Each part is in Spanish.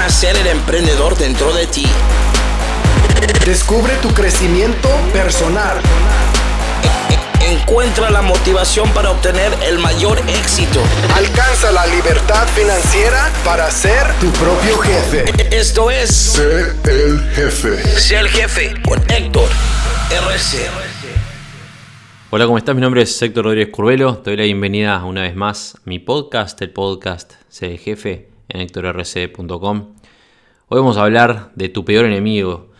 nacer el emprendedor dentro de ti. Descubre tu crecimiento personal. Encuentra la motivación para obtener el mayor éxito. Alcanza la libertad financiera para ser tu propio jefe. Esto es Sé el jefe. Sé el jefe con Héctor RC. Hola, ¿cómo estás? Mi nombre es Héctor Rodríguez Curvelo. Te doy la bienvenida una vez más a mi podcast, el podcast Sé el jefe en hectorrc.com. Hoy vamos a hablar de tu peor enemigo,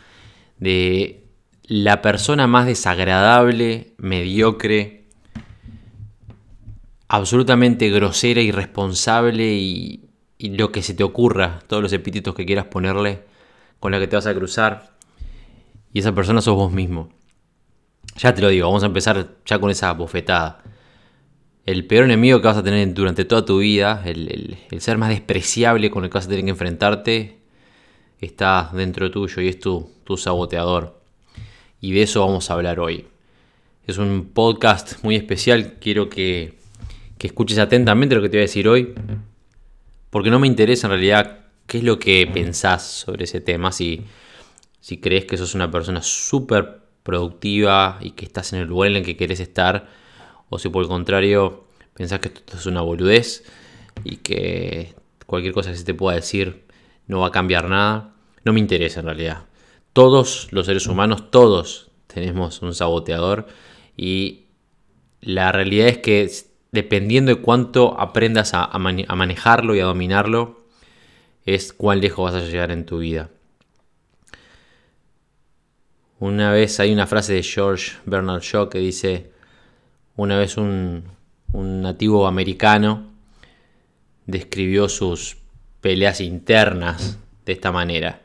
de la persona más desagradable, mediocre, absolutamente grosera, irresponsable y, y lo que se te ocurra, todos los epítetos que quieras ponerle, con la que te vas a cruzar. Y esa persona sos vos mismo. Ya te lo digo, vamos a empezar ya con esa bofetada. El peor enemigo que vas a tener durante toda tu vida, el, ser más despreciable con el que vas a tener que enfrentarte, está dentro tuyo y es tu, tu saboteador. Y de eso vamos a hablar hoy. Es un podcast muy especial, quiero que, que escuches atentamente lo que te voy a decir hoy, porque no me interesa en realidad qué es lo que pensás sobre ese tema, si, si crees que sos una persona súper productiva y que estás en el lugar en el que querés estar, o si por el contrario pensás que esto es una boludez y que cualquier cosa que se te pueda decir no va a cambiar nada, no me interesa en realidad. Todos los seres humanos, todos tenemos un saboteador y la realidad es que dependiendo de cuánto aprendas a, a mane- a manejarlo y a dominarlo, es cuán lejos vas a llegar en tu vida. Una vez hay una frase de George Bernard Shaw que dice, una vez un, nativo americano describió sus peleas internas de esta manera.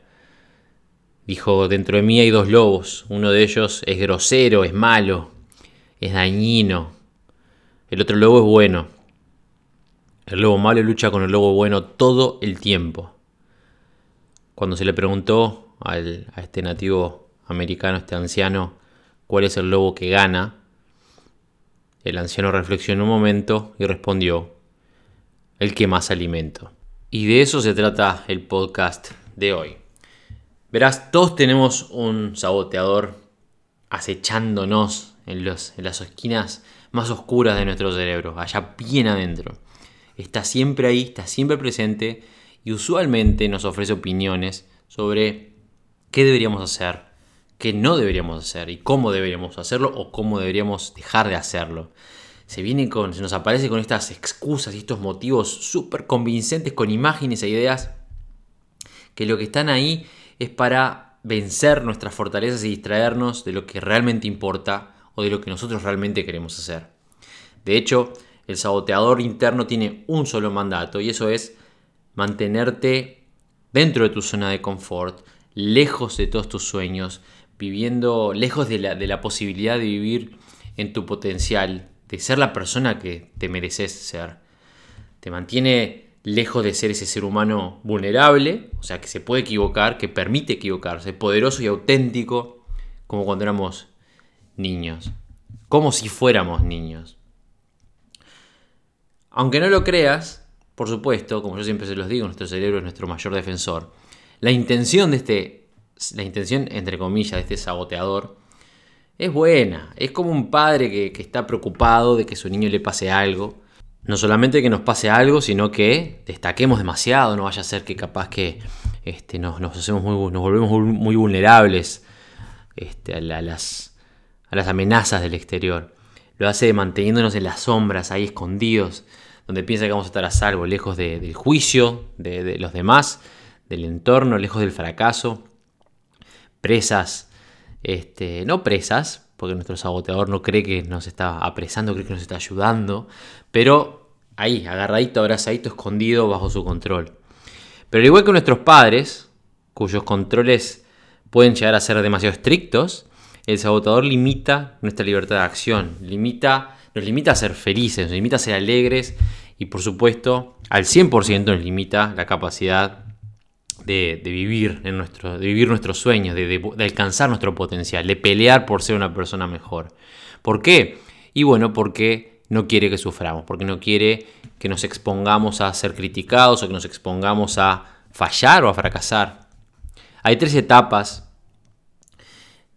Dijo, dentro de mí hay dos lobos, uno de ellos es grosero, es malo, es dañino, el otro lobo es bueno. El lobo malo lucha con el lobo bueno todo el tiempo. Cuando se le preguntó a este nativo americano, este anciano, cuál es el lobo que gana, el anciano reflexionó un momento y respondió, el que más alimento. Y de eso se trata el podcast de hoy. Verás, todos tenemos un saboteador acechándonos en, las esquinas más oscuras de nuestro cerebro, allá bien adentro. Está siempre ahí, está siempre presente y usualmente nos ofrece opiniones sobre qué deberíamos hacer, qué no deberíamos hacer y cómo deberíamos hacerlo o cómo deberíamos dejar de hacerlo. Se viene con, se nos aparece con estas excusas y estos motivos súper convincentes con imágenes e ideas que lo que están ahí es para vencer nuestras fortalezas y distraernos de lo que realmente importa o de lo que nosotros realmente queremos hacer. De hecho, el saboteador interno tiene un solo mandato y eso es mantenerte dentro de tu zona de confort, lejos de todos tus sueños, viviendo lejos de la, de la posibilidad de vivir en tu potencial, de ser la persona que te mereces ser. Te mantiene lejos de ser ese ser humano vulnerable, o sea, que se puede equivocar, que permite equivocarse, poderoso y auténtico, como cuando éramos niños, como si fuéramos niños. Aunque no lo creas, por supuesto, como yo siempre se los digo, nuestro cerebro es nuestro mayor defensor. La intención de este, la intención entre comillas de este saboteador, es buena. Es como un padre que, que está preocupado de que su niño le pase algo. No solamente que nos pase algo, sino que destaquemos demasiado. No vaya a ser que capaz que este, nos, nos hacemos muy, nos volvemos muy, vulnerables este, a, la- a las, a las amenazas del exterior. Lo hace manteniéndonos en las sombras, ahí escondidos, donde piensa que vamos a estar a salvo, lejos de- del juicio de los demás, del entorno, lejos del fracaso, presas, este, no presas, porque nuestro saboteador no cree que nos está apresando, cree que nos está ayudando, pero ahí, agarradito, abrazadito, escondido bajo su control. Pero al igual que nuestros padres, cuyos controles pueden llegar a ser demasiado estrictos, el sabotador limita nuestra libertad de acción, limita, nos limita a ser felices, nos limita a ser alegres y por supuesto al 100% nos limita la capacidad de, vivir en nuestro, vivir nuestros sueños, de alcanzar nuestro potencial, de pelear por ser una persona mejor. ¿Por qué? Y bueno, porque no quiere que suframos, porque no quiere que nos expongamos a ser criticados o que nos expongamos a fallar o a fracasar. Hay tres etapas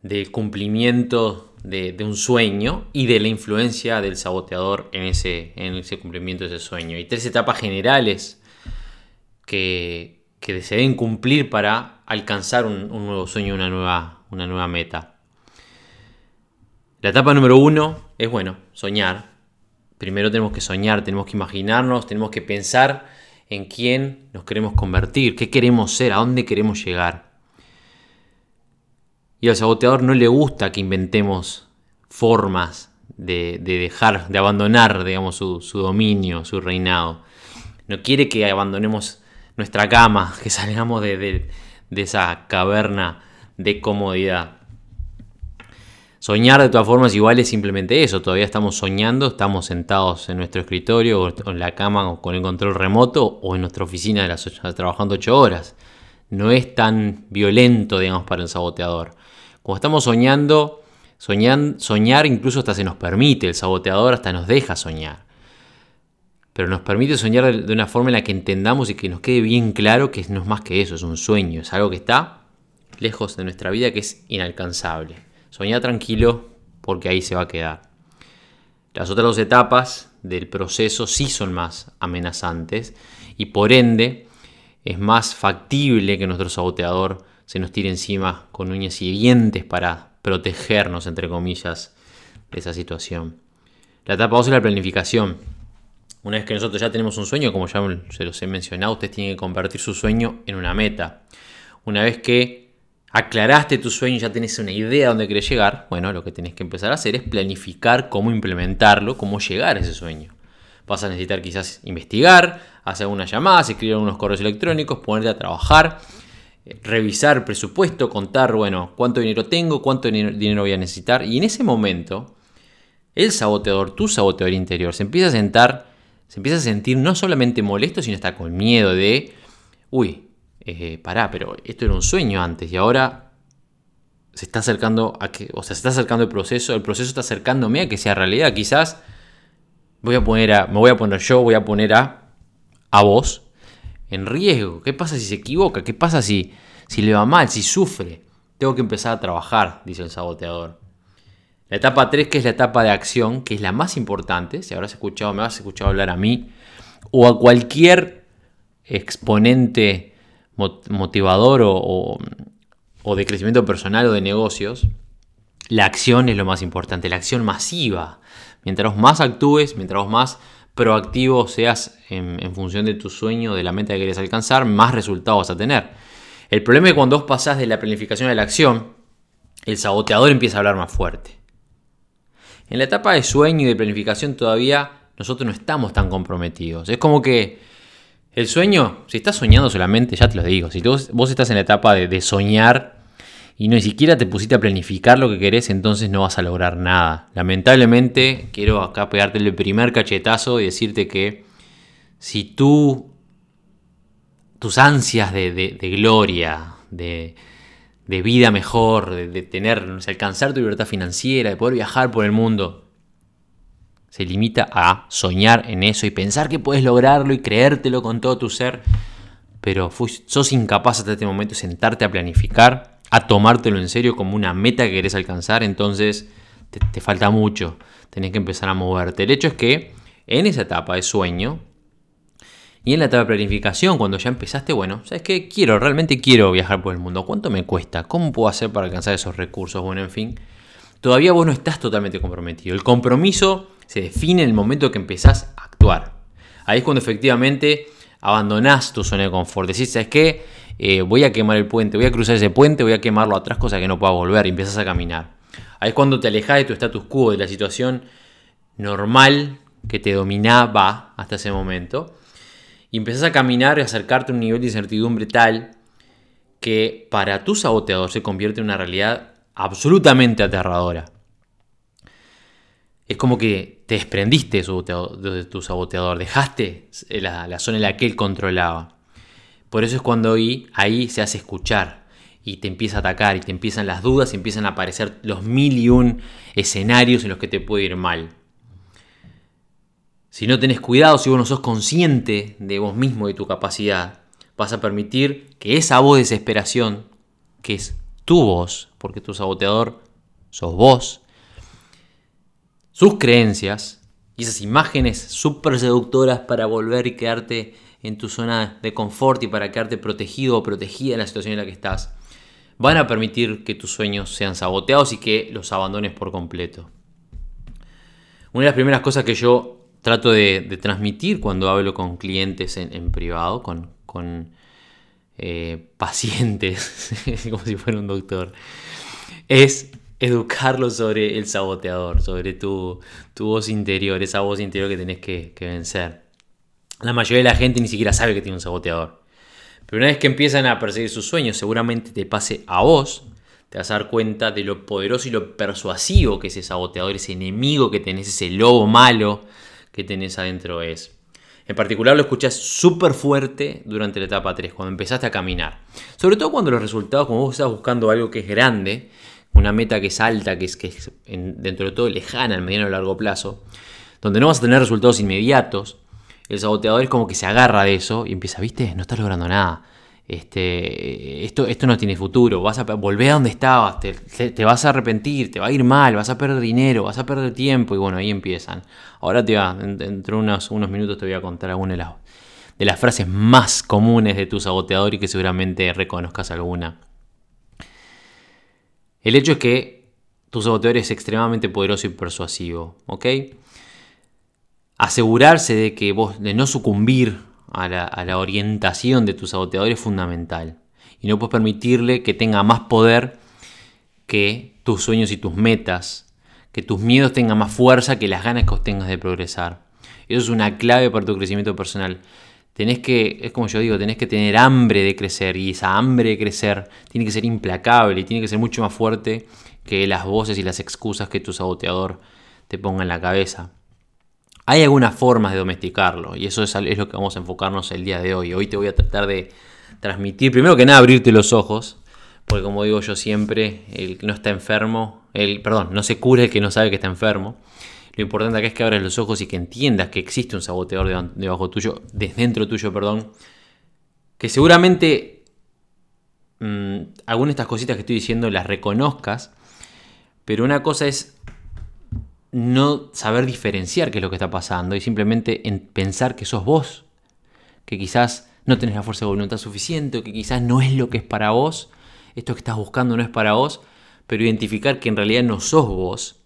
del cumplimiento de, un sueño y de la influencia del saboteador en ese, en ese cumplimiento de ese sueño. Hay tres etapas generales que, que se deben cumplir para alcanzar un, nuevo sueño, una nueva, una nueva meta. La etapa número uno es, bueno, soñar. Primero tenemos que soñar, tenemos que imaginarnos, tenemos que pensar en quién nos queremos convertir, qué queremos ser, a dónde queremos llegar. Y al saboteador no le gusta que inventemos formas de, dejar, de abandonar, digamos, su, dominio, su reinado. No quiere que abandonemos nuestra cama, que salgamos de esa caverna de comodidad. Soñar de todas formas igual es simplemente eso, todavía estamos soñando, estamos sentados en nuestro escritorio o en la cama o con el control remoto o en nuestra oficina de trabajando ocho horas. No es tan violento, digamos, para el saboteador. Cuando estamos soñando, soñar incluso hasta se nos permite, el saboteador hasta nos deja soñar. Pero nos permite soñar de una forma en la que entendamos y que nos quede bien claro que no es más que eso, es un sueño, es algo que está lejos de nuestra vida, que es inalcanzable. Soñá tranquilo porque ahí se va a quedar. Las otras dos etapas del proceso sí son más amenazantes y por ende es más factible que nuestro saboteador se nos tire encima con uñas y dientes para protegernos, entre comillas, de esa situación. La etapa 2 es la planificación. Una vez que nosotros ya tenemos un sueño, como ya se los he mencionado, ustedes tienen que convertir su sueño en una meta. Una vez que aclaraste tu sueño, ya tenés una idea de dónde querés llegar, bueno, lo que tenés que empezar a hacer es planificar cómo implementarlo, cómo llegar a ese sueño. Vas a necesitar quizás investigar, hacer unas llamadas, escribir unos correos electrónicos, ponerte a trabajar, eh, revisar presupuesto, contar, bueno, cuánto dinero tengo, cuánto dinero voy a necesitar. Y en ese momento, el saboteador, tu saboteador interior, se empieza a sentar, se empieza a sentir no solamente molesto, sino está con miedo de, uy, eh, pará, pero esto era un sueño antes y ahora se está acercando a que, o sea, se está acercando el proceso, el proceso está acercándome a que sea realidad. Quizás voy a poner a, me voy a poner yo, voy a poner a, a vos en riesgo. ¿Qué pasa si se equivoca? ¿Qué pasa si, si le va mal, si sufre? Tengo que empezar a trabajar, dice el saboteador. La etapa 3, que es la etapa de acción, que es la más importante, si habrás escuchado, me has escuchado hablar a mí, o a cualquier exponente motivador o, de crecimiento personal o de negocios, la acción es lo más importante, la acción masiva. Mientras más actúes, mientras más proactivo seas en, función de tu sueño, de la meta que quieres alcanzar, más resultados vas a tener. El problema es que cuando vos pasás de la planificación a la acción, el saboteador empieza a hablar más fuerte. En la etapa de sueño y de planificación todavía nosotros no estamos tan comprometidos. Es como que el sueño, si estás soñando solamente, ya te lo digo, si vos estás en la etapa de, soñar y no ni siquiera te pusiste a planificar lo que querés, entonces no vas a lograr nada. Lamentablemente, quiero acá pegarte el primer cachetazo y decirte que si tú, tus ansias de, gloria, de, vida mejor, de, tener, alcanzar tu libertad financiera, de poder viajar por el mundo, se limita a soñar en eso y pensar que puedes lograrlo y creértelo con todo tu ser, pero sos incapaz hasta este momento de sentarte a planificar, a tomártelo en serio como una meta que querés alcanzar, entonces te, falta mucho, tenés que empezar a moverte. El hecho es que en esa etapa de sueño y en la etapa de planificación, cuando ya empezaste, bueno, ¿sabes qué? Quiero, realmente quiero viajar por el mundo. ¿Cuánto me cuesta? ¿Cómo puedo hacer para alcanzar esos recursos? Bueno, en fin, todavía vos no estás totalmente comprometido. El compromiso se define en el momento que empezás a actuar. Ahí es cuando efectivamente abandonás tu zona de confort. Decís, ¿sabes qué? Eh, voy a quemar el puente, voy a cruzar ese puente, voy a quemarlo a otras cosas que no pueda volver y empiezas a caminar. Ahí es cuando te alejas de tu status quo, de la situación normal que te dominaba hasta ese momento. Y empezás a caminar y acercarte a un nivel de incertidumbre tal que para tu saboteador se convierte en una realidad absolutamente aterradora es como que te desprendiste de tu saboteador, dejaste la, zona en la que él controlaba. Por eso es cuando ahí, ahí se hace escuchar y te empieza a atacar y te empiezan las dudas y empiezan a aparecer los mil y un escenarios en los que te puede ir mal. Si no tenés cuidado, si vos no sos consciente de vos mismo, de tu capacidad, Vas a permitir que esa voz de desesperación, que es tu voz, porque tu saboteador sos vos, sus creencias y esas imágenes súper seductoras para volver y quedarte en tu zona de confort y para quedarte protegido o protegida en la situación en la que estás, van a permitir que tus sueños sean saboteados y que los abandones por completo. Una de las primeras cosas que yo trato de, transmitir cuando hablo con clientes en, privado, con, eh, pacientes, como si fuera un doctor, es educarlos sobre el saboteador, sobre tu, voz interior, esa voz interior que tenés que, que vencer. La mayoría de la gente ni siquiera sabe que tiene un saboteador. Pero una vez que empiezan a perseguir sus sueños, seguramente te pase a vos, te vas a dar cuenta de lo poderoso y lo persuasivo que ese saboteador, ese enemigo que tenés, ese lobo malo que tenés adentro es. En particular lo escuchás súper fuerte durante la etapa 3, cuando empezaste a caminar. Sobre todo cuando los resultados, como vos estás buscando algo que es grande, una meta que es alta, que es, que dentro de todo lejana, en mediano o largo plazo, donde no vas a tener resultados inmediatos, el saboteador es como que se agarra de eso y empieza, viste, no estás logrando nada. Este, esto, esto no tiene futuro, vas a volver a donde estabas, te, vas a arrepentir, te va a ir mal, vas a perder dinero, vas a perder tiempo y bueno, ahí empiezan. Ahora te va, dentro de unos, unos minutos te voy a contar alguna de las, de las frases más comunes de tu saboteador y que seguramente reconozcas alguna. El hecho es que tu saboteador es extremadamente poderoso y persuasivo, ¿ok? Asegurarse de que vos, de no sucumbir a la, orientación de tu saboteador es fundamental. Y no puedes permitirle que tenga más poder que tus sueños y tus metas, que tus miedos tengan más fuerza que las ganas que tengas de progresar. Eso es una clave para tu crecimiento personal. Tenés que, es como yo digo, tenés que tener hambre de crecer y esa hambre de crecer tiene que ser implacable y tiene que ser mucho más fuerte que las voces y las excusas que tu saboteador te ponga en la cabeza. Hay algunas formas de domesticarlo y eso es, lo que vamos a enfocarnos el día de hoy. Hoy te voy a tratar de transmitir, primero que nada, abrirte los ojos, porque como digo yo siempre, el que no está enfermo, el, perdón, no se cura el que no sabe que está enfermo. Lo importante acá es que abras los ojos y que entiendas que existe un saboteador debajo tuyo, desde dentro tuyo, perdón, que seguramente mm, algunas de estas cositas que estoy diciendo las reconozcas, pero una cosa es no saber diferenciar qué es lo que está pasando y simplemente en pensar que sos vos, que quizás no tenés la fuerza de voluntad suficiente, que quizás no es lo que es para vos, esto que estás buscando no es para vos, pero identificar que en realidad no sos vos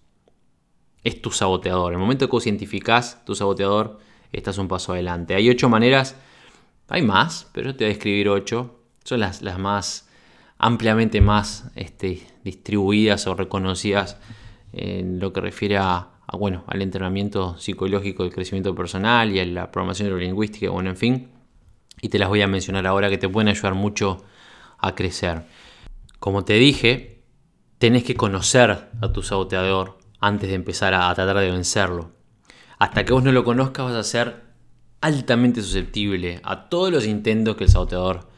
es tu saboteador. En el momento que vos identificás tu saboteador, estás un paso adelante. Hay ocho maneras, hay más, pero te voy a describir ocho. Son las, las más ampliamente más este, distribuidas o reconocidas en lo que refiere a, bueno, al entrenamiento psicológico del crecimiento personal y a la programación neurolingüística, bueno, en fin. Y te las voy a mencionar ahora que te pueden ayudar mucho a crecer. Como te dije, tenés que conocer a tu saboteador antes de empezar a, a tratar de vencerlo. Hasta que vos no lo conozcas vas a ser altamente susceptible a todos los intentos que el saboteador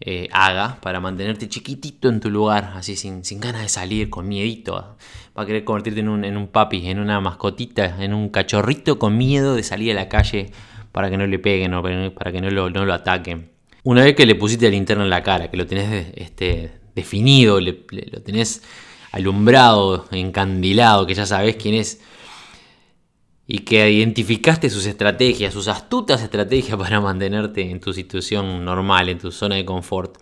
eh, haga para mantenerte chiquitito en tu lugar, así sin, ganas de salir, con miedito. Va a querer convertirte en un, en un papi, en una mascotita, en un cachorrito con miedo de salir a la calle para que no le peguen o para que no lo, no lo ataquen. Una vez que le pusiste el interno en la cara, que lo tenés este, definido, lo tenés alumbrado, encandilado, que ya sabes quién es y que identificaste sus estrategias, sus astutas estrategias para mantenerte en tu situación normal, en tu zona de confort,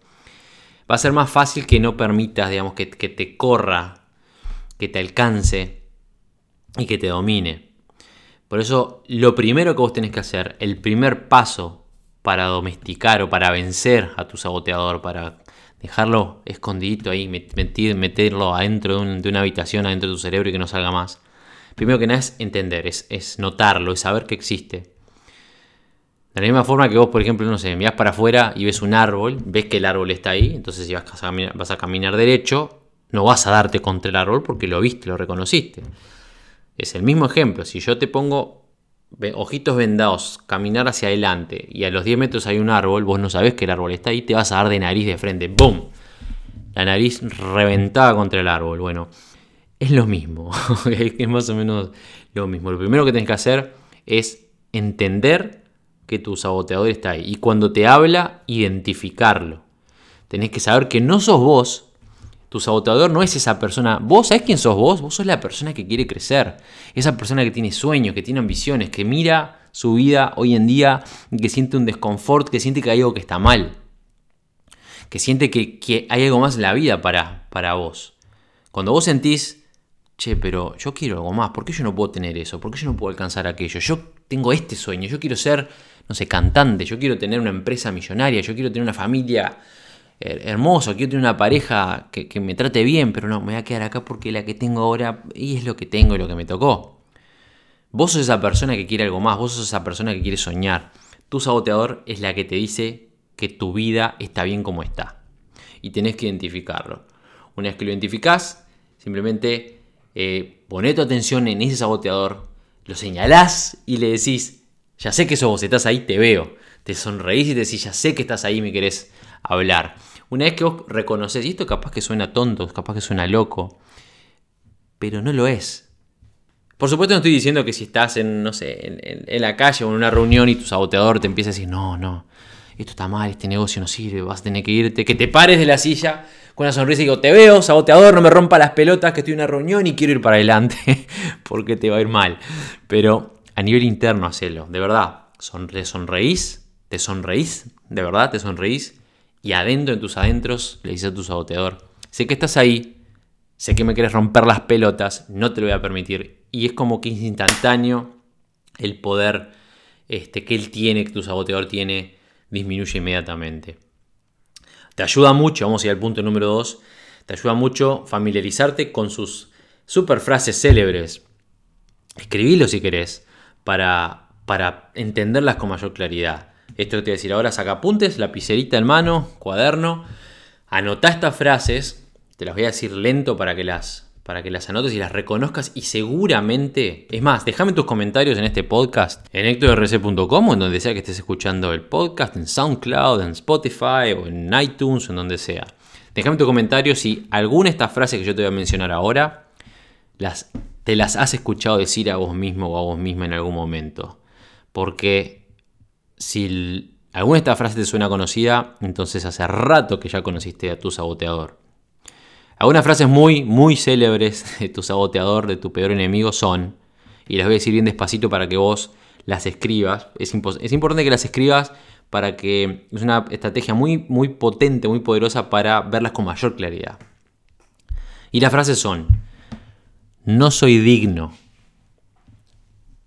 va a ser más fácil que no permitas, digamos, que, te corra, que te alcance y que te domine. Por eso, lo primero que vos tenés que hacer, el primer paso para domesticar o para vencer a tu saboteador, para dejarlo escondidito ahí, meterlo adentro de, de una habitación, adentro de tu cerebro y que no salga más, primero que nada es entender, es, notarlo, es saber que existe. De la misma forma que vos, por ejemplo, no sé, mirás para afuera y ves un árbol, ves que el árbol está ahí, entonces si vas a, caminar, vas a caminar derecho, no vas a darte contra el árbol porque lo viste, lo reconociste. Es el mismo ejemplo, si yo te pongo ojitos vendados, caminar hacia adelante y a los 10 metros hay un árbol, vos no sabés que el árbol está ahí, te vas a dar de nariz de frente, ¡boom! La nariz reventada contra el árbol. Bueno, es lo mismo, es más o menos lo mismo. Lo primero que tenés que hacer es entender que tu saboteador está ahí. Y cuando te habla, identificarlo. Tenés que saber que no sos vos, tu saboteador no es esa persona. Vos, ¿sabés quién sos vos? Vos sos la persona que quiere crecer. Esa persona que tiene sueños, que tiene ambiciones, que mira su vida hoy en día y que siente un desconfort, que siente que hay algo que está mal. Que siente que, hay algo más en la vida para, para vos. Cuando vos sentís, che, pero yo quiero algo más, ¿por qué yo no puedo tener eso? ¿Por qué yo no puedo alcanzar aquello? Yo tengo este sueño, yo quiero ser, no sé, cantante, yo quiero tener una empresa millonaria, yo quiero tener una familia hermoso, quiero tener una pareja que, me trate bien, pero no, me voy a quedar acá porque la que tengo ahora y es lo que tengo y lo que me tocó. Vos sos esa persona que quiere algo más, vos sos esa persona que quiere soñar. Tu saboteador es la que te dice que tu vida está bien como está. Y tenés que identificarlo. Una vez que lo identificás, simplemente eh, poné tu atención en ese saboteador, lo señalás y le decís, ya sé que sos vos, estás ahí, te veo. Te sonreís y te decís, ya sé que estás ahí, me querés hablar. Una vez que vos reconoces, y esto capaz que suena tonto, capaz que suena loco, pero no lo es. Por supuesto no estoy diciendo que si estás en, no sé, en, la calle o en una reunión y tu saboteador te empieza a decir, no, no, esto está mal, este negocio no sirve, vas a tener que irte, que te pares de la silla con una sonrisa y digo, te veo, saboteador, no me rompa las pelotas, que estoy en una reunión y quiero ir para adelante, porque te va a ir mal. Pero a nivel interno, hacelo, de verdad, sonre, sonreís, te sonreís, de verdad, te sonreís y adentro, en tus adentros, le dices a tu saboteador, sé que estás ahí, sé que me quieres romper las pelotas, no te lo voy a permitir. Y es como que instantáneo el poder este, que él tiene, que tu saboteador tiene, disminuye inmediatamente. Te ayuda mucho, vamos a ir al punto número 2, te ayuda mucho familiarizarte con sus super frases célebres. Escribilo si querés, para, para entenderlas con mayor claridad. Esto que te voy a decir ahora, saca apuntes, lapicerita en mano, cuaderno, anota estas frases, te las voy a decir lento para que las, para que las anotes y las reconozcas y seguramente, es más, déjame tus comentarios en este podcast en hectorrc.com o en donde sea que estés escuchando el podcast, en SoundCloud, en Spotify o en iTunes o en donde sea. Déjame tu comentario si alguna de estas frases que yo te voy a mencionar ahora te las has escuchado decir a vos mismo o a vos misma en algún momento. Porque si alguna de estas frases te suena conocida, entonces hace rato que ya conociste a tu saboteador. Algunas frases muy, muy célebres de tu saboteador, de tu peor enemigo, son, y las voy a decir bien despacito para que vos las escribas. Es, es importante que las escribas para que es una estrategia muy, muy potente, muy poderosa para verlas con mayor claridad. Y las frases son, no soy digno,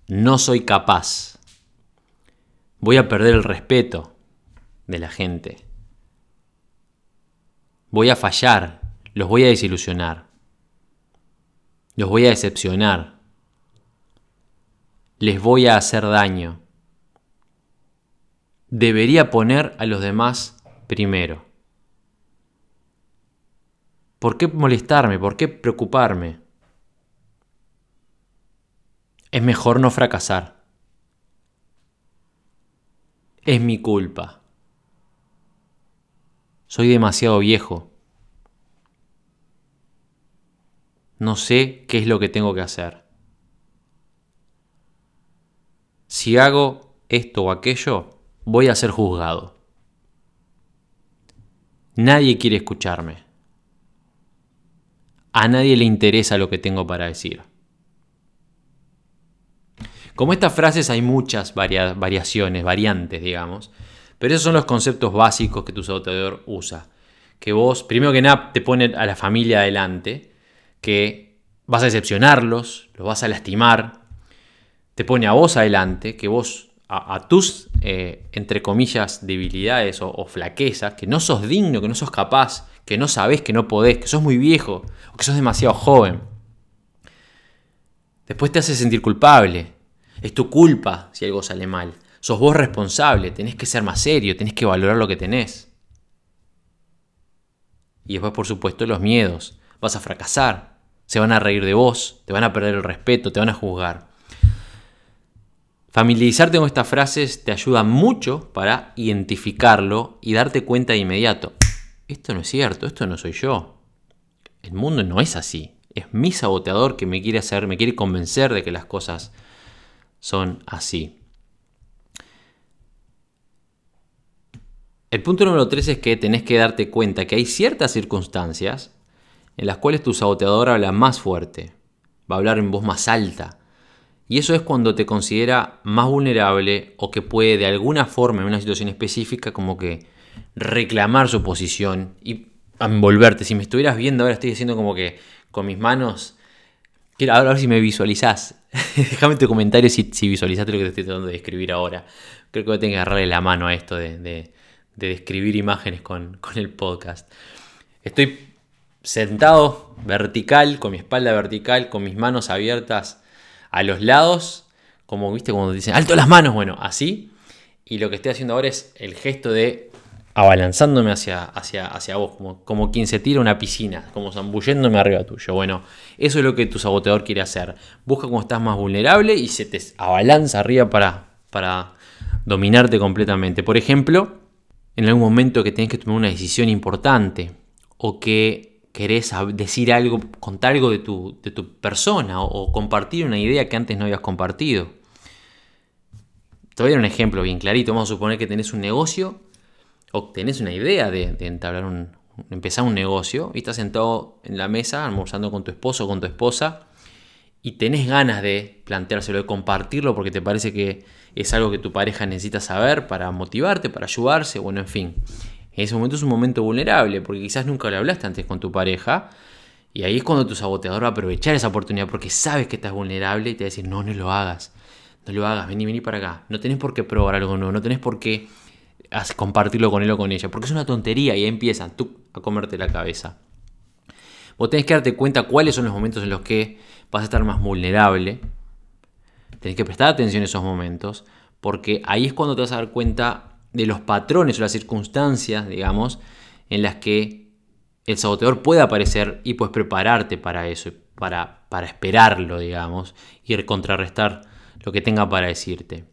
no soy capaz, Voy a perder el respeto de la gente. Voy a fallar, los voy a desilusionar. Los voy a decepcionar. Les voy a hacer daño. Debería poner a los demás primero. ¿Por qué molestarme? ¿Por qué preocuparme? Es mejor no fracasar. Es mi culpa. Soy demasiado viejo. No sé qué es lo que tengo que hacer. Si hago esto o aquello, voy a ser juzgado. Nadie quiere escucharme. A nadie le interesa lo que tengo para decir. Como estas frases hay muchas variaciones, variantes, digamos, pero esos son los conceptos básicos que tu saboteador usa. Que vos, primero que nada, te pone a la familia adelante, que vas a decepcionarlos, los vas a lastimar, te pone a vos adelante, que vos a, tus, eh, entre comillas, debilidades o, o, flaquezas, que no sos digno, que no sos capaz, que no sabés, que no podés, que sos muy viejo o que sos demasiado joven. Después te hace sentir culpable, es tu culpa si algo sale mal. Sos vos responsable, tenés que ser más serio, tenés que valorar lo que tenés. Y después, por supuesto, los miedos. Vas a fracasar, se van a reír de vos, te van a perder el respeto, te van a juzgar. Familiarizarte con estas frases te ayuda mucho para identificarlo y darte cuenta de inmediato. Esto no es cierto, esto no soy yo. El mundo no es así. Es mi saboteador que me quiere hacer, me quiere convencer de que las cosas son así. El punto número 3 es que tenés que darte cuenta que hay ciertas circunstancias en las cuales tu saboteador habla más fuerte, va a hablar en voz más alta. Y eso es cuando te considera más vulnerable o que puede de alguna forma en una situación específica como que reclamar su posición y envolverte. Si me estuvieras viendo ahora estoy haciendo como que con mis manos... Quiero a ver si me visualizás. Déjame tu comentario si, si visualizaste lo que te estoy tratando de describir ahora. Creo que voy a tener que agarrarle la mano a esto de de describir imágenes con, el podcast. Estoy sentado vertical, con mi espalda vertical, con mis manos abiertas a los lados, como viste cuando dicen alto las manos, bueno, así. Y lo que estoy haciendo ahora es el gesto de abalanzándome hacia, hacia, hacia vos, como, como quien se tira una piscina, como zambulléndome arriba tuyo. Bueno, eso es lo que tu saboteador quiere hacer. Busca cómo estás más vulnerable y se te abalanza arriba para, para dominarte completamente. Por ejemplo, en algún momento que tenés que tomar una decisión importante o que querés decir algo, contar algo de tu, de tu persona o, compartir una idea que antes no habías compartido. Te voy a dar un ejemplo bien clarito. Vamos a suponer que tenés un negocio o tenés una idea de, entablar un, empezar un negocio y estás sentado en la mesa almorzando con tu esposo o con tu esposa y tenés ganas de planteárselo, de compartirlo porque te parece que es algo que tu pareja necesita saber para motivarte, para ayudarse, bueno, en fin. En ese momento es un momento vulnerable porque quizás nunca lo hablaste antes con tu pareja y ahí es cuando tu saboteador va a aprovechar esa oportunidad porque sabes que estás vulnerable y te va a decir, no, no lo hagas, no lo hagas, vení, vení para acá. No tenés por qué probar algo nuevo, no tenés por qué compartirlo con él o con ella, porque es una tontería y ahí empiezan tú a comerte la cabeza. Vos tenés que darte cuenta cuáles son los momentos en los que vas a estar más vulnerable. Tenés que prestar atención a esos momentos, porque ahí es cuando te vas a dar cuenta de los patrones o las circunstancias, digamos, en las que el saboteador puede aparecer y puedes prepararte para eso, para, para esperarlo, digamos, y contrarrestar lo que tenga para decirte.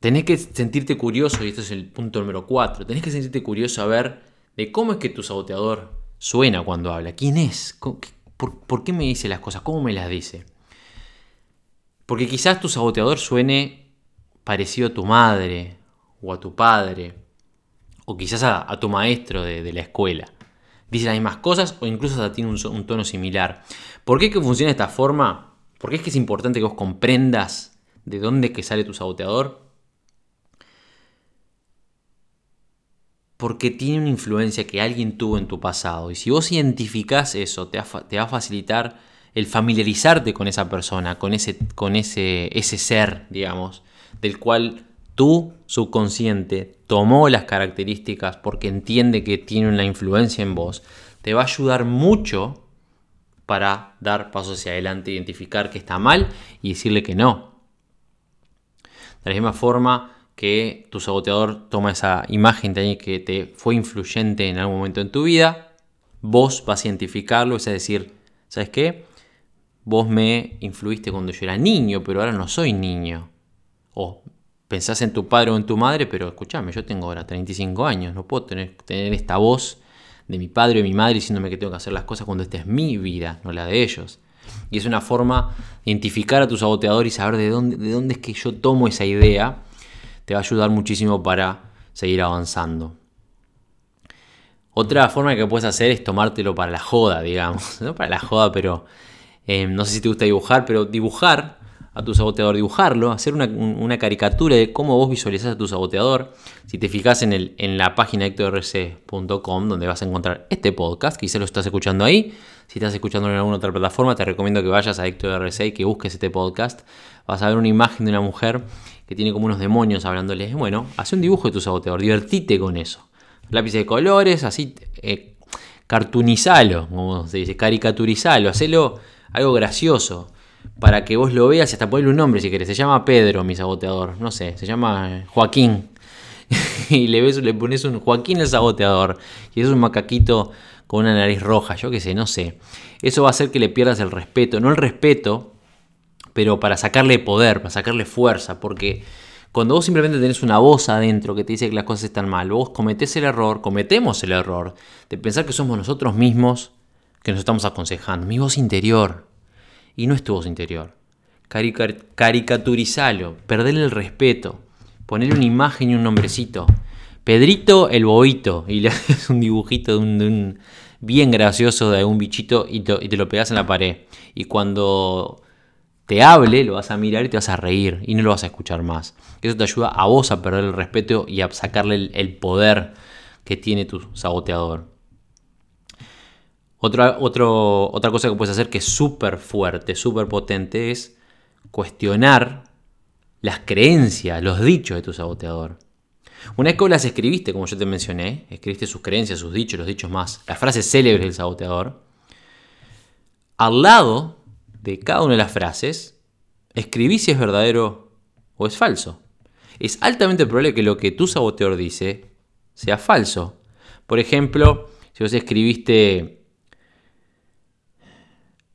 Tenés que sentirte curioso, y este es el punto número 4, tenés que sentirte curioso a ver de cómo es que tu saboteador suena cuando habla. ¿Quién es? ¿Por, qué me dice las cosas? ¿Cómo me las dice? Porque quizás tu saboteador suene parecido a tu madre o a tu padre o quizás a, tu maestro de, la escuela. Dice las mismas cosas o incluso hasta tiene un, tono similar. ¿Por qué que funciona de esta forma? ¿Por qué es que es importante que vos comprendas de dónde que sale tu saboteador? porque tiene una influencia que alguien tuvo en tu pasado. Y si vos identificás eso, te va, a facilitar el familiarizarte con esa persona, con, ese, con ese, ese ser, digamos, del cual tu subconsciente tomó las características porque entiende que tiene una influencia en vos, te va a ayudar mucho para dar pasos hacia adelante, identificar que está mal y decirle que no. De la misma forma, que tu saboteador toma esa imagen de que te fue influyente en algún momento en tu vida, vos vas a identificarlo, es decir, ¿sabes qué? Vos me influiste cuando yo era niño, pero ahora no soy niño. O pensás en tu padre o en tu madre, pero escúchame, yo tengo ahora 35 años, no puedo tener, tener esta voz de mi padre o de mi madre diciéndome que tengo que hacer las cosas cuando esta es mi vida, no la de ellos. Y es una forma de identificar a tu saboteador y saber de dónde, de dónde es que yo tomo esa idea te va a ayudar muchísimo para seguir avanzando. Otra forma que puedes hacer es tomártelo para la joda, digamos. No para la joda, pero eh, no sé si te gusta dibujar, pero dibujar a tu saboteador, dibujarlo, hacer una, caricatura de cómo vos visualizás a tu saboteador. Si te fijas en, el, en la página hectorrc.com, donde vas a encontrar este podcast, quizás lo estás escuchando ahí. Si estás escuchando en alguna otra plataforma, te recomiendo que vayas a HectorRC y que busques este podcast. Vas a ver una imagen de una mujer que tiene como unos demonios hablándoles. Bueno, hace un dibujo de tu saboteador, divertite con eso. Lápiz de colores, así, eh, como se dice, caricaturizalo, hacelo algo gracioso para que vos lo veas y hasta ponerle un nombre si querés. Se llama Pedro, mi saboteador. No sé, se llama Joaquín. y le, ves, le pones un Joaquín el saboteador. Y es un macaquito con una nariz roja, yo qué sé, no sé. Eso va a hacer que le pierdas el respeto. No el respeto, pero para sacarle poder, para sacarle fuerza. Porque cuando vos simplemente tenés una voz adentro que te dice que las cosas están mal, vos cometés el error, cometemos el error de pensar que somos nosotros mismos que nos estamos aconsejando. Mi voz interior y no es tu voz interior. caricaturizalo, perderle el respeto. Ponerle una imagen y un nombrecito. Pedrito el bobito. Y le haces un dibujito de un, bien gracioso de un bichito y te, lo pegas en la pared. Y cuando te hable, lo vas a mirar y te vas a reír y no lo vas a escuchar más. Eso te ayuda a vos a perder el respeto y a sacarle el, poder que tiene tu saboteador. Otra, otra cosa que puedes hacer que es súper fuerte, súper potente, es cuestionar las creencias, los dichos de tu saboteador. Una vez que las escribiste, como yo te mencioné, escribiste sus creencias, sus dichos, los dichos más, las frases célebres del saboteador, al lado de cada una de las frases, escribí si es verdadero o es falso. Es altamente probable que lo que tu saboteador dice sea falso. Por ejemplo, si vos escribiste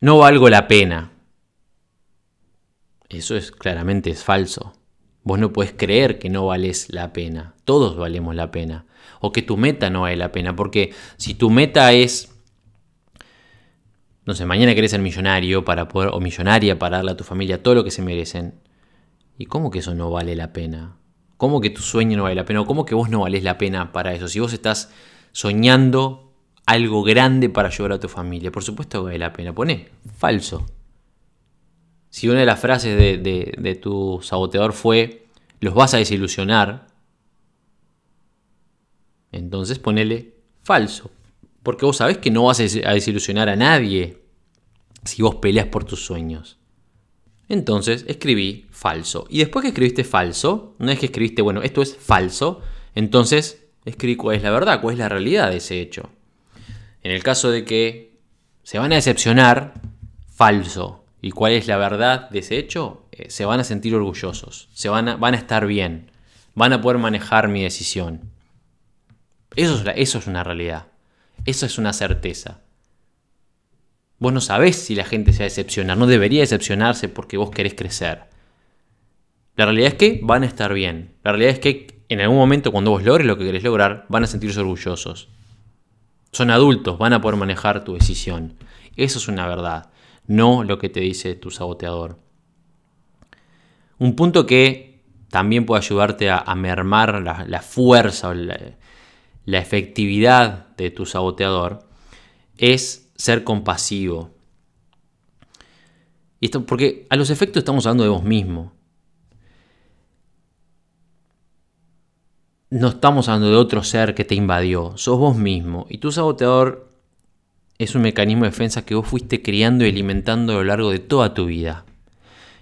no valgo la pena. Eso es claramente es falso. Vos no puedes creer que no vales la pena. Todos valemos la pena. O que tu meta no vale la pena. Porque si tu meta es no sé, mañana querés ser millonario para poder, o millonaria para darle a tu familia todo lo que se merecen. ¿Y cómo que eso no vale la pena? ¿Cómo que tu sueño no vale la pena? ¿O cómo que vos no valés la pena para eso? Si vos estás soñando algo grande para ayudar a tu familia, por supuesto que vale la pena. Pone falso. Si una de las frases de, tu saboteador fue, los vas a desilusionar, entonces ponele falso. Porque vos sabés que no vas a desilusionar a nadie si vos peleas por tus sueños. Entonces escribí falso. Y después que escribiste falso, una vez que escribiste, bueno, esto es falso, entonces escribí cuál es la verdad, cuál es la realidad de ese hecho. En el caso de que se van a decepcionar, falso. ¿Y cuál es la verdad de ese hecho? Eh, se van a sentir orgullosos, se van a, estar bien, van a poder manejar mi decisión. Eso es, eso es una realidad. Eso es una certeza. Vos no sabés si la gente se va a decepcionar, no debería decepcionarse porque vos querés crecer. La realidad es que van a estar bien. La realidad es que en algún momento cuando vos logres lo que querés lograr, van a sentirse orgullosos. Son adultos, van a poder manejar tu decisión. Eso es una verdad, no lo que te dice tu saboteador. Un punto que también puede ayudarte a, mermar la, fuerza o la, efectividad de tu saboteador es ser compasivo. Esto, porque a los efectos estamos hablando de vos mismo. No estamos hablando de otro ser que te invadió, sos vos mismo. Y tu saboteador es un mecanismo de defensa que vos fuiste criando y alimentando a lo largo de toda tu vida.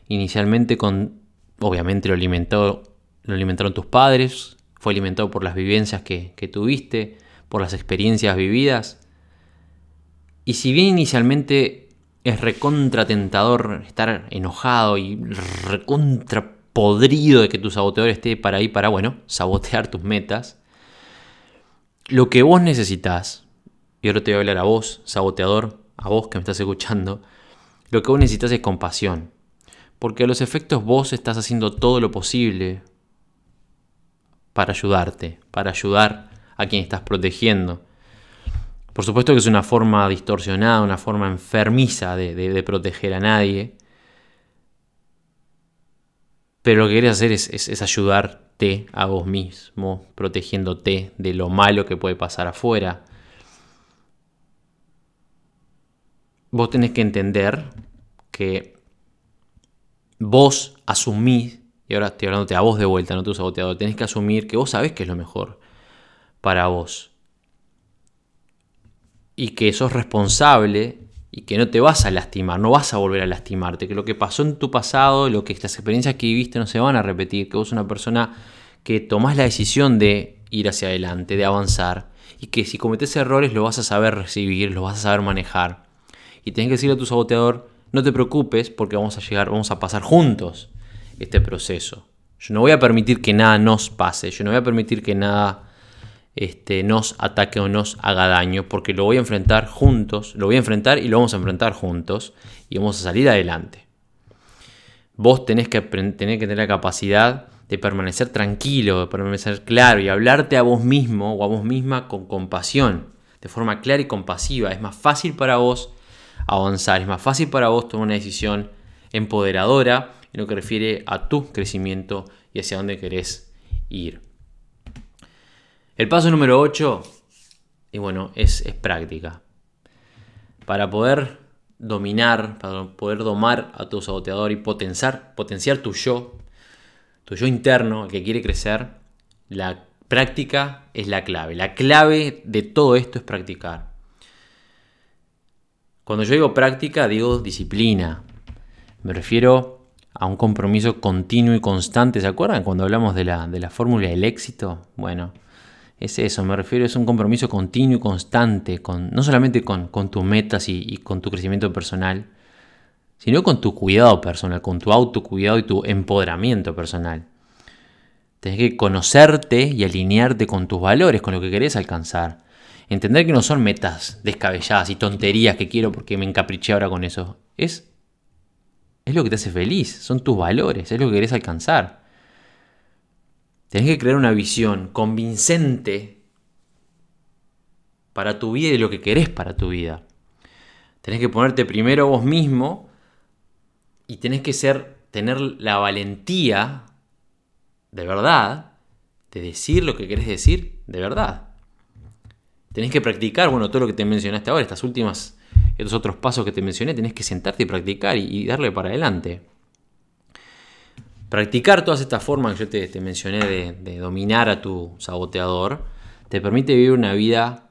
Inicialmente con, obviamente lo, alimentó, lo alimentaron tus padres, fue alimentado por las vivencias que, tuviste, por las experiencias vividas. Y si bien inicialmente es recontratentador estar enojado y recontra podrido de que tu saboteador esté para ahí para, bueno, sabotear tus metas, lo que vos necesitas, y ahora te voy a hablar a vos, saboteador, a vos que me estás escuchando, lo que vos necesitas es compasión. Porque a los efectos vos estás haciendo todo lo posible para ayudarte, para ayudar a quien estás protegiendo. Por supuesto que es una forma distorsionada, una forma enfermiza de, proteger a nadie. Pero lo que quieres hacer es, ayudarte a vos mismo, protegiéndote de lo malo que puede pasar afuera. Vos tenés que entender que vos asumís y ahora estoy hablándote a vos de vuelta, no tu saboteador, tenés que asumir que vos sabés que es lo mejor para vos. Y que sos responsable y que no te vas a lastimar, no vas a volver a lastimarte, que lo que pasó en tu pasado, lo que estas experiencias que viviste no se van a repetir, que vos una persona que tomás la decisión de ir hacia adelante, de avanzar, y que si cometes errores lo vas a saber recibir, lo vas a saber manejar. Y tenés que decirle a tu saboteador, no te preocupes porque vamos a llegar, vamos a pasar juntos este proceso. Yo no voy a permitir que nada nos pase, yo no voy a permitir que nada este, nos ataque o nos haga daño, porque lo voy a enfrentar juntos, lo voy a enfrentar y lo vamos a enfrentar juntos y vamos a salir adelante. Vos tenés que, tenés que tener la capacidad de permanecer tranquilo, de permanecer claro y hablarte a vos mismo o a vos misma con compasión, de forma clara y compasiva. Es más fácil para vos avanzar, es más fácil para vos tomar una decisión empoderadora en lo que refiere a tu crecimiento y hacia dónde querés ir. El paso número 8, y bueno, es, práctica. Para poder dominar, para poder domar a tu saboteador y potenciar, potenciar tu yo, tu yo interno, que quiere crecer, la práctica es la clave. La clave de todo esto es practicar. Cuando yo digo práctica, digo disciplina. Me refiero a un compromiso continuo y constante. ¿Se acuerdan cuando hablamos de la, de la fórmula del éxito? Bueno, es eso, me refiero, es un compromiso continuo y constante, con, no solamente con, tus metas y, con tu crecimiento personal, sino con tu cuidado personal, con tu autocuidado y tu empoderamiento personal. Tienes que conocerte y alinearte con tus valores, con lo que querés alcanzar. Entender que no son metas descabelladas y tonterías que quiero porque me encapriché ahora con eso. Es, es lo que te hace feliz, son tus valores, es lo que querés alcanzar. Tenés que crear una visión convincente para tu vida y lo que querés para tu vida. Tenés que ponerte primero vos mismo y tenés que ser, tener la valentía de verdad de decir lo que querés decir de verdad. Tenés que practicar, bueno, todo lo que te mencionaste ahora, estas últimas, estos otros pasos que te mencioné, tenés que sentarte y practicar y, darle para adelante. Practicar todas estas formas que yo te, mencioné de, dominar a tu saboteador te permite vivir una vida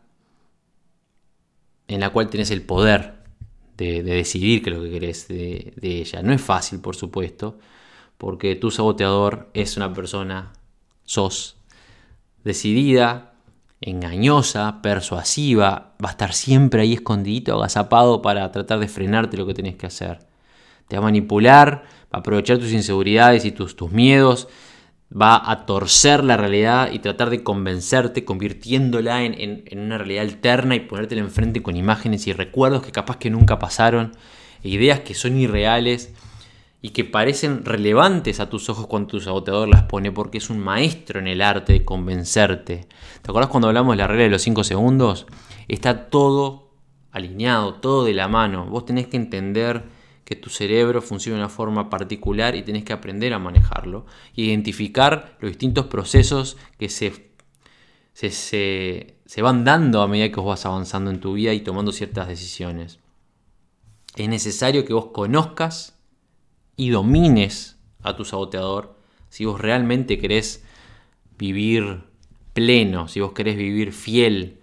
en la cual tenés el poder de, decidir qué es lo que querés de, ella. No es fácil, por supuesto, porque tu saboteador es una persona, sos, decidida, engañosa, persuasiva, va a estar siempre ahí escondidito, agazapado para tratar de frenarte lo que tenés que hacer. Te va a manipular, aprovechar tus inseguridades y tus, tus miedos, va a torcer la realidad y tratar de convencerte, convirtiéndola en, en, una realidad alterna y ponértela enfrente con imágenes y recuerdos que capaz que nunca pasaron, e ideas que son irreales y que parecen relevantes a tus ojos cuando tu saboteador las pone porque es un maestro en el arte de convencerte. ¿Te acuerdas cuando hablamos de la regla de los 5 segundos? Está todo alineado, todo de la mano. Vos tenés que entender que tu cerebro funciona de una forma particular y tenés que aprender a manejarlo. Y identificar los distintos procesos que se, se, se, van dando a medida que vos vas avanzando en tu vida y tomando ciertas decisiones. Es necesario que vos conozcas y domines a tu saboteador, si vos realmente querés vivir pleno, si vos querés vivir fiel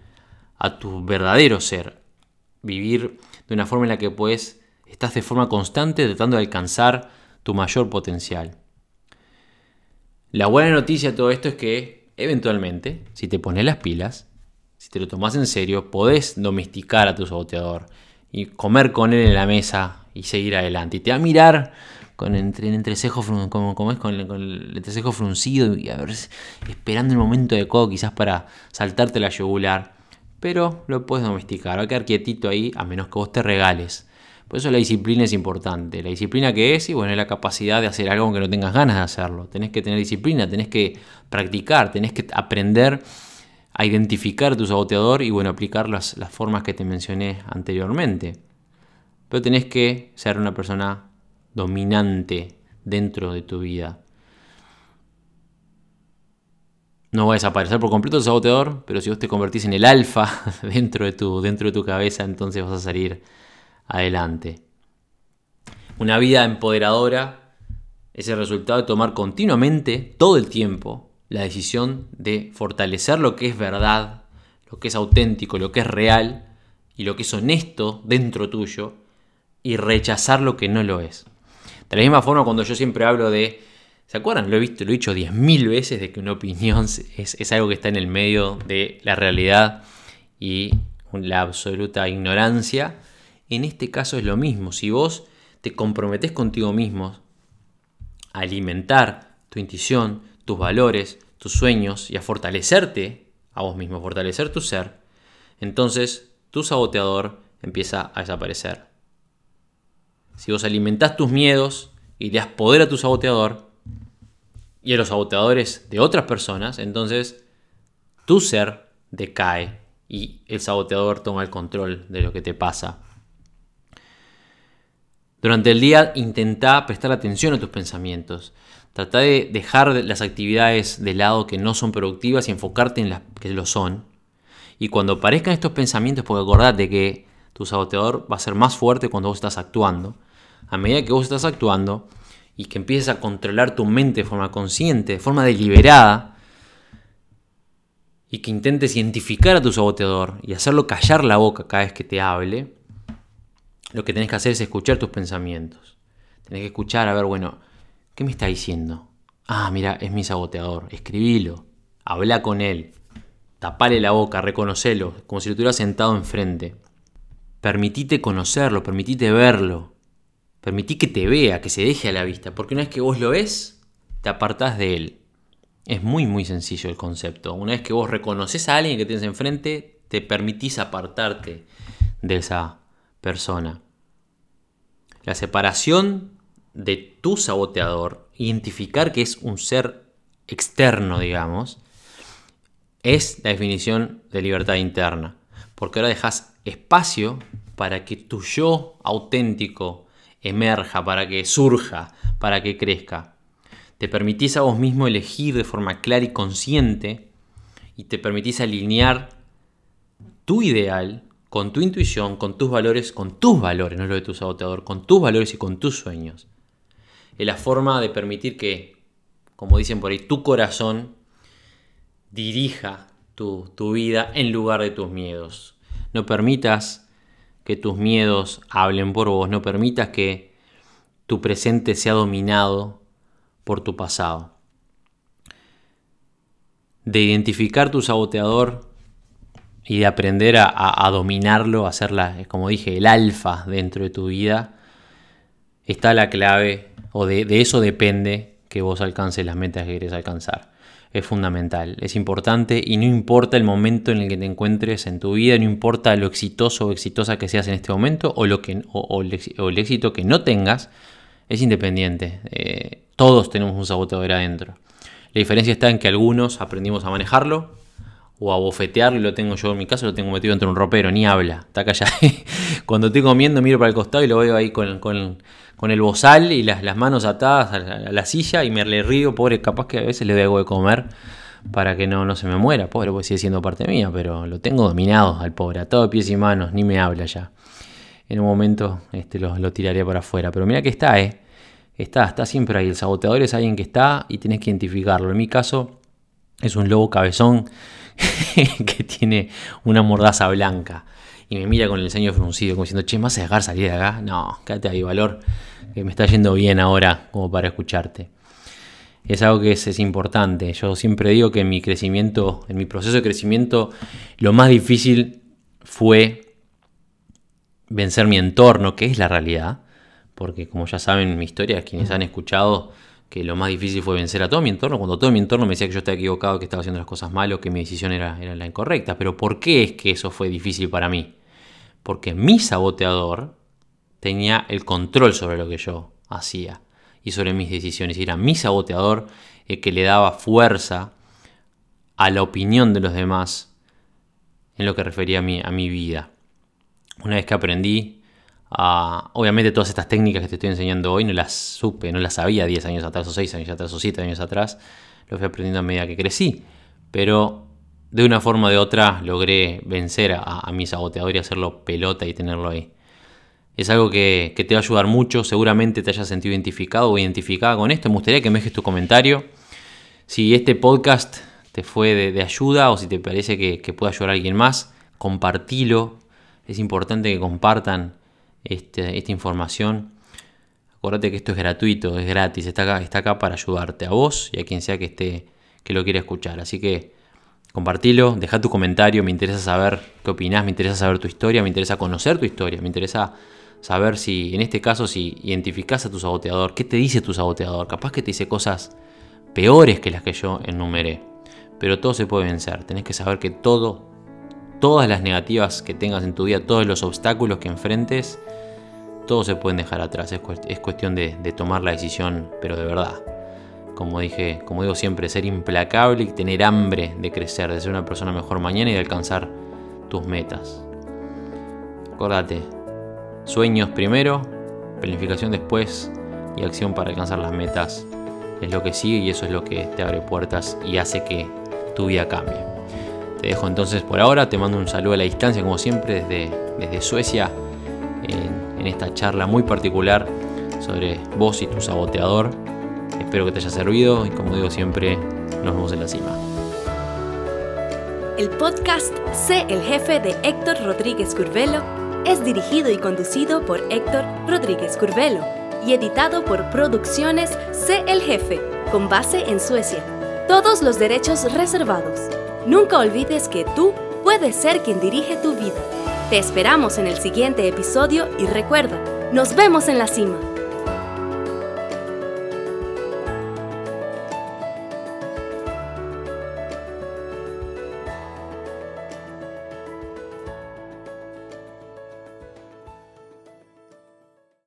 a tu verdadero ser, vivir de una forma en la que puedes, estás de forma constante tratando de alcanzar tu mayor potencial. La buena noticia de todo esto es que eventualmente, si te pones las pilas, si te lo tomas en serio, podés domesticar a tu saboteador y comer con él en la mesa y seguir adelante. Y te va a mirar con entre, el entrecejo, como, es, con, el entrecejo fruncido y a ver, esperando el momento adecuado quizás para saltarte la yugular. Pero lo puedes domesticar, va a quedar quietito ahí a menos que vos te regales. Por eso la disciplina es importante. La disciplina que es, y bueno, es la capacidad de hacer algo aunque no tengas ganas de hacerlo. Tenés que tener disciplina, tenés que practicar, tenés que aprender a identificar tu saboteador y bueno, aplicar las, las formas que te mencioné anteriormente. Pero tenés que ser una persona dominante dentro de tu vida. No va a desaparecer por completo el saboteador, pero si vos te convertís en el alfa dentro de tu, dentro de tu cabeza, entonces vas a salir adelante. Una vida empoderadora es el resultado de tomar continuamente, todo el tiempo, la decisión de fortalecer lo que es verdad, lo que es auténtico, lo que es real y lo que es honesto dentro tuyo y rechazar lo que no lo es. De la misma forma, cuando yo siempre hablo de. ¿Se acuerdan? Lo he visto, lo he dicho 10.000 veces de que una opinión es, algo que está en el medio de la realidad y la absoluta ignorancia. En este caso es lo mismo. Si vos te comprometes contigo mismo a alimentar tu intuición, tus valores, tus sueños y a fortalecerte a vos mismo, fortalecer tu ser, entonces tu saboteador empieza a desaparecer. Si vos alimentás tus miedos y le das poder a tu saboteador y a los saboteadores de otras personas, entonces tu ser decae y el saboteador toma el control de lo que te pasa. Durante el día intenta prestar atención a tus pensamientos. Trata de dejar las actividades de lado que no son productivas y enfocarte en las que lo son. Y cuando aparezcan estos pensamientos, porque acordate que tu saboteador va a ser más fuerte cuando vos estás actuando. A medida que vos estás actuando y que empieces a controlar tu mente de forma consciente, de forma deliberada, y que intentes identificar a tu saboteador y hacerlo callar la boca cada vez que te hable, lo que tenés que hacer es escuchar tus pensamientos. Tenés que escuchar, a ver, bueno, ¿qué me está diciendo? Ah, mira, es mi saboteador. Escribilo, habla con él, tapale la boca, reconocelo, como si lo tuvieras sentado enfrente. Permitite conocerlo, permitite verlo, permití que te vea, que se deje a la vista, porque una vez que vos lo ves, te apartás de él. Es muy, muy sencillo el concepto. Una vez que vos reconoces a alguien que tienes enfrente, te permitís apartarte de esa persona. La separación de tu saboteador, identificar que es un ser externo, digamos, es la definición de libertad interna. Porque ahora dejas espacio para que tu yo auténtico emerja, para que surja, para que crezca. Te permitís a vos mismo elegir de forma clara y consciente y te permitís alinear tu ideal con tu intuición, con tus valores, con tus valores, no lo de tu saboteador, con tus valores y con tus sueños. Es la forma de permitir que, como dicen por ahí, tu corazón dirija tu, tu vida en lugar de tus miedos. No permitas que tus miedos hablen por vos, no permitas que tu presente sea dominado por tu pasado. De identificar tu saboteador y de aprender a, dominarlo, a hacerla, como dije, el alfa dentro de tu vida, está la clave, o de, de eso depende que vos alcances las metas que querés alcanzar. Es fundamental, es importante y no importa el momento en el que te encuentres en tu vida, no importa lo exitoso o exitosa que seas en este momento o, lo que, o, el, éxito que no tengas, es independiente. Eh, todos tenemos un saboteador adentro. La diferencia está en que algunos aprendimos a manejarlo, o a bofetearlo, lo tengo yo en mi caso, lo tengo metido entre un ropero, ni habla, está callado. Cuando estoy comiendo miro para el costado y lo veo ahí con, el bozal y las, las manos atadas a la, silla y me le río, pobre, capaz que a veces le algo de comer para que no, no se me muera, pobre, porque sigue siendo parte mía, pero lo tengo dominado al pobre, a todo pies y manos, ni me habla ya. En un momento este, lo, lo tiraré para afuera, pero mira que está, eh. Está, está siempre ahí. El saboteador es alguien que está y tienes que identificarlo. En mi caso, es un lobo cabezón que tiene una mordaza blanca y me mira con el ceño fruncido, como diciendo, che, ¿me vas a dejar salir de acá? No, quédate ahí, valor, que me está yendo bien ahora como para escucharte. Es algo que es, es, importante. Yo siempre digo que en mi crecimiento, en mi proceso de crecimiento, lo más difícil fue vencer mi entorno, que es la realidad. Porque como ya saben mi historia, quienes han escuchado, que lo más difícil fue vencer a todo mi entorno, cuando todo mi entorno me decía que yo estaba equivocado, que estaba haciendo las cosas mal que mi decisión era, era la incorrecta. Pero ¿por qué es que eso fue difícil para mí? Porque mi saboteador tenía el control sobre lo que yo hacía y sobre mis decisiones. Y era mi saboteador el que le daba fuerza a la opinión de los demás en lo que refería a mi, a mi vida. Una vez que aprendí obviamente todas estas técnicas que te estoy enseñando hoy no las supe, no las sabía 10 años atrás o 6 años atrás o 7 años atrás, lo fui aprendiendo a medida que crecí, pero de una forma o de otra logré vencer a, mi saboteador y hacerlo pelota y tenerlo ahí. Es algo que, te va a ayudar mucho, seguramente te hayas sentido identificado o identificada con esto. Me gustaría que me dejes tu comentario. Si este podcast te fue de, ayuda o si te parece que, que pueda ayudar a alguien más, compartilo. Es importante que compartan este, esta información. Acuérdate que esto es gratuito, es gratis, está acá, está acá para ayudarte a vos y a quien sea que esté que lo quiera escuchar. Así que compartilo, deja tu comentario, me interesa saber qué opinás, me interesa saber tu historia, me interesa conocer tu historia, me interesa saber si, en este caso, si identificás a tu saboteador, qué te dice tu saboteador, capaz que te dice cosas peores que las que yo enumeré. Pero todo se puede vencer, tenés que saber que todo, todas las negativas que tengas en tu vida, todos los obstáculos que enfrentes, todos se pueden dejar atrás. Es, cuestión de, tomar la decisión, pero de verdad. Como dije, como digo siempre, ser implacable y tener hambre de crecer, de ser una persona mejor mañana y de alcanzar tus metas. Acordate, sueños primero, planificación después y acción para alcanzar las metas es lo que sigue y eso es lo que te abre puertas y hace que tu vida cambie. Te dejo entonces por ahora, te mando un saludo a la distancia como siempre desde, Suecia en esta charla muy particular sobre vos y tu saboteador. Espero que te haya servido y como digo siempre, nos vemos en la cima. El podcast Sé el jefe de Héctor Rodríguez Curvelo es dirigido y conducido por Héctor Rodríguez Curvelo y editado por Producciones Sé el jefe, con base en Suecia. Todos los derechos reservados. Nunca olvides que tú puedes ser quien dirige tu vida. Te esperamos en el siguiente episodio y recuerda, nos vemos en la cima.